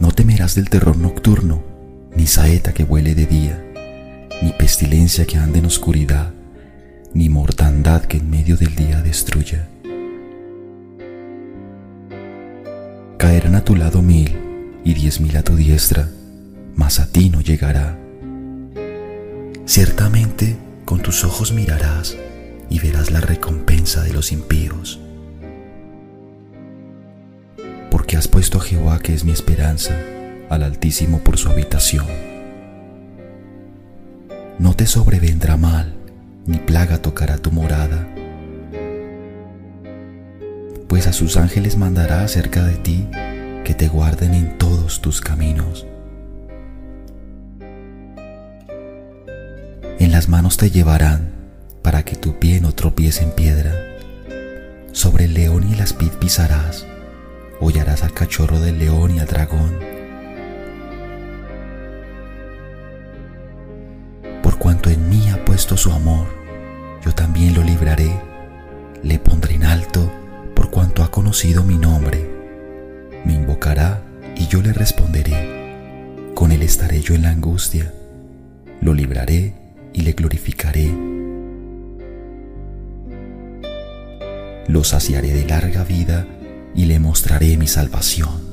No temerás del terror nocturno, ni saeta que vuele de día, ni pestilencia que ande en oscuridad, ni mortandad que en medio del día destruya. Caerán a tu lado mil y diez mil a tu diestra, mas a ti no llegará. Ciertamente con tus ojos mirarás y verás la recompensa de los impíos. Has puesto a Jehová, que es mi esperanza, al Altísimo por su habitación. No te sobrevendrá mal, ni plaga tocará tu morada, pues a sus ángeles mandará acerca de ti que te guarden en todos tus caminos. En las manos te llevarán para que tu pie no tropiece en piedra. Sobre el león y el aspid pisarás, hollarás al cachorro del león y al dragón. Por cuanto en mí ha puesto su amor, yo también lo libraré, le pondré en alto por cuanto ha conocido mi nombre. Me invocará y yo le responderé. Con él estaré yo en la angustia, lo libraré y le glorificaré. Lo saciaré de larga vida y le mostraré mi salvación.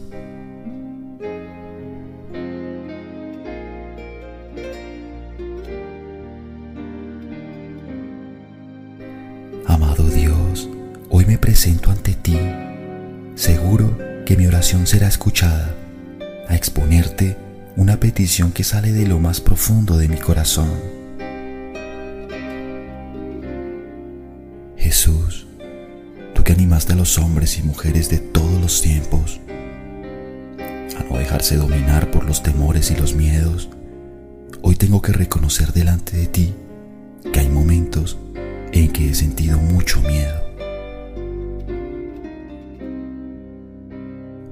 Amado Dios, hoy me presento ante ti, seguro que mi oración será escuchada, a exponerte una petición que sale de lo más profundo de mi corazón. Jesús, animaste a los hombres y mujeres de todos los tiempos a no dejarse dominar por los temores y los miedos, hoy tengo que reconocer delante de ti que hay momentos en que he sentido mucho miedo.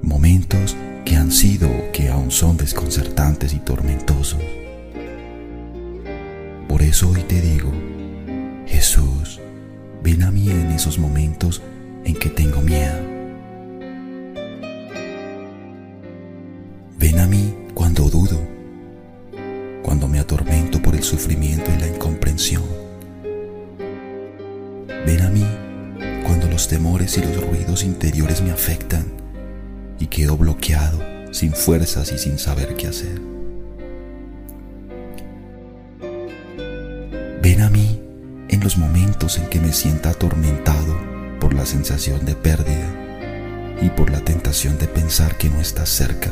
Momentos que han sido o que aún son desconcertantes y tormentosos. Por eso hoy te digo, Jesús, ven a mí en esos momentos en que tengo miedo. Ven a mí cuando dudo, cuando me atormento por el sufrimiento y la incomprensión. Ven a mí cuando los temores y los ruidos interiores me afectan y quedo bloqueado, sin fuerzas y sin saber qué hacer. Ven a mí en los momentos en que me sienta atormentado por la sensación de pérdida y por la tentación de pensar que no estás cerca.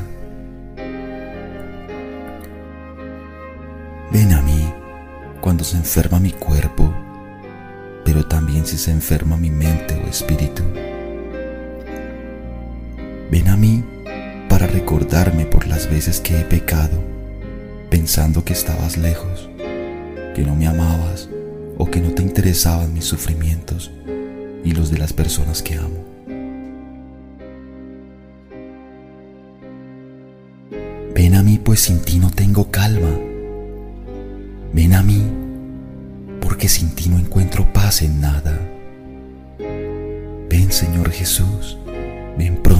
Ven a mí cuando se enferma mi cuerpo, pero también si se enferma mi mente o espíritu. Ven a mí para recordarme por las veces que he pecado, pensando que estabas lejos, que no me amabas o que no te interesaban mis sufrimientos y los de las personas que amo. Ven a mí pues sin ti no tengo calma. Ven a mí porque sin ti no encuentro paz en nada. Ven Señor Jesús, ven pronto